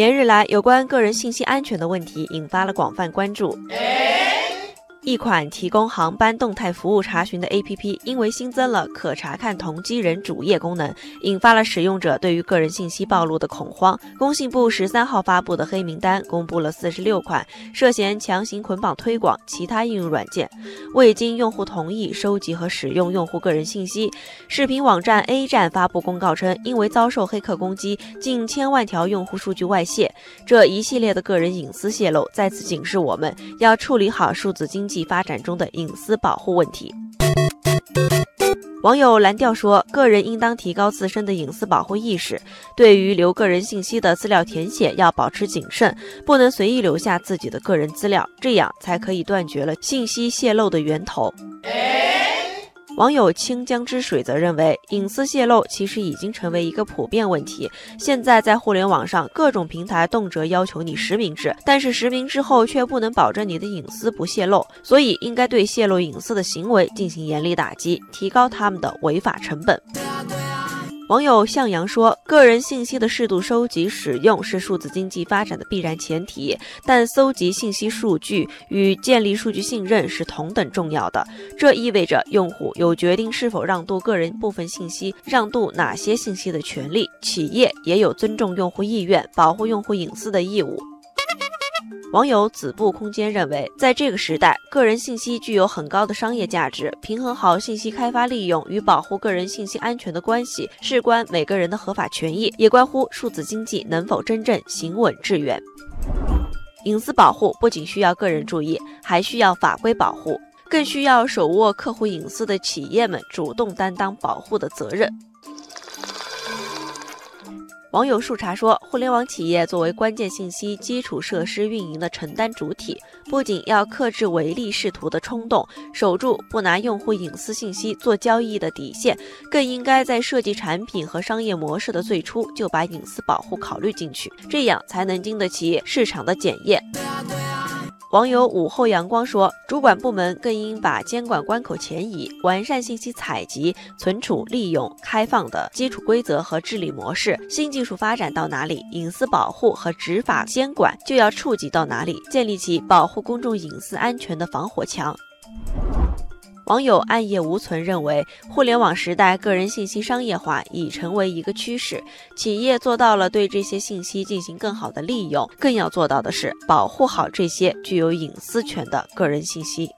连日来，有关个人信息安全的问题引发了广泛关注。一款提供航班动态服务查询的 APP，因为新增了可查看同机人主页功能，引发了使用者对于个人信息暴露的恐慌。工信部十三号发布的黑名单公布了四十六款涉嫌强行捆绑推广其他应用软件，未经用户同意收集和使用用户个人信息。视频网站 A 站发布公告称，因为遭受黑客攻击，近千万条用户数据外泄，这一系列的个人隐私泄露再次警示我们要处理好数字经济。发展中的隐私保护问题。网友蓝调说：“个人应当提高自身的隐私保护意识，对于留个人信息的资料填写要保持谨慎，不能随意留下自己的个人资料，这样才可以断绝了信息泄露的源头。”网友清江之水则认为，隐私泄露其实已经成为一个普遍问题。现在在互联网上，各种平台动辄要求你实名制，但是实名之后却不能保证你的隐私不泄露，所以应该对泄露隐私的行为进行严厉打击，提高他们的违法成本。网友向阳说：“个人信息的适度收集使用是数字经济发展的必然前提，但搜集信息数据与建立数据信任是同等重要的。这意味着用户有决定是否让渡个人部分信息、让渡哪些信息的权利，企业也有尊重用户意愿、保护用户隐私的义务。”网友子布空间认为，在这个时代，个人信息具有很高的商业价值，平衡好信息开发利用与保护个人信息安全的关系，事关每个人的合法权益，也关乎数字经济能否真正行稳致远。隐私保护不仅需要个人注意，还需要法规保护，更需要手握客户隐私的企业们主动担当保护的责任。网友树茶说，互联网企业作为关键信息基础设施运营的承担主体，不仅要克制唯利是图的冲动，守住不拿用户隐私信息做交易的底线，更应该在设计产品和商业模式的最初就把隐私保护考虑进去，这样才能经得起市场的检验。网友午后阳光说，主管部门更应把监管关口前移，完善信息采集、存储、利用、开放的基础规则和治理模式。新技术发展到哪里，隐私保护和执法监管就要触及到哪里，建立起保护公众隐私安全的防火墙。网友暗夜无存认为，互联网时代个人信息商业化已成为一个趋势。企业做到了对这些信息进行更好的利用，更要做到的是保护好这些具有隐私权的个人信息。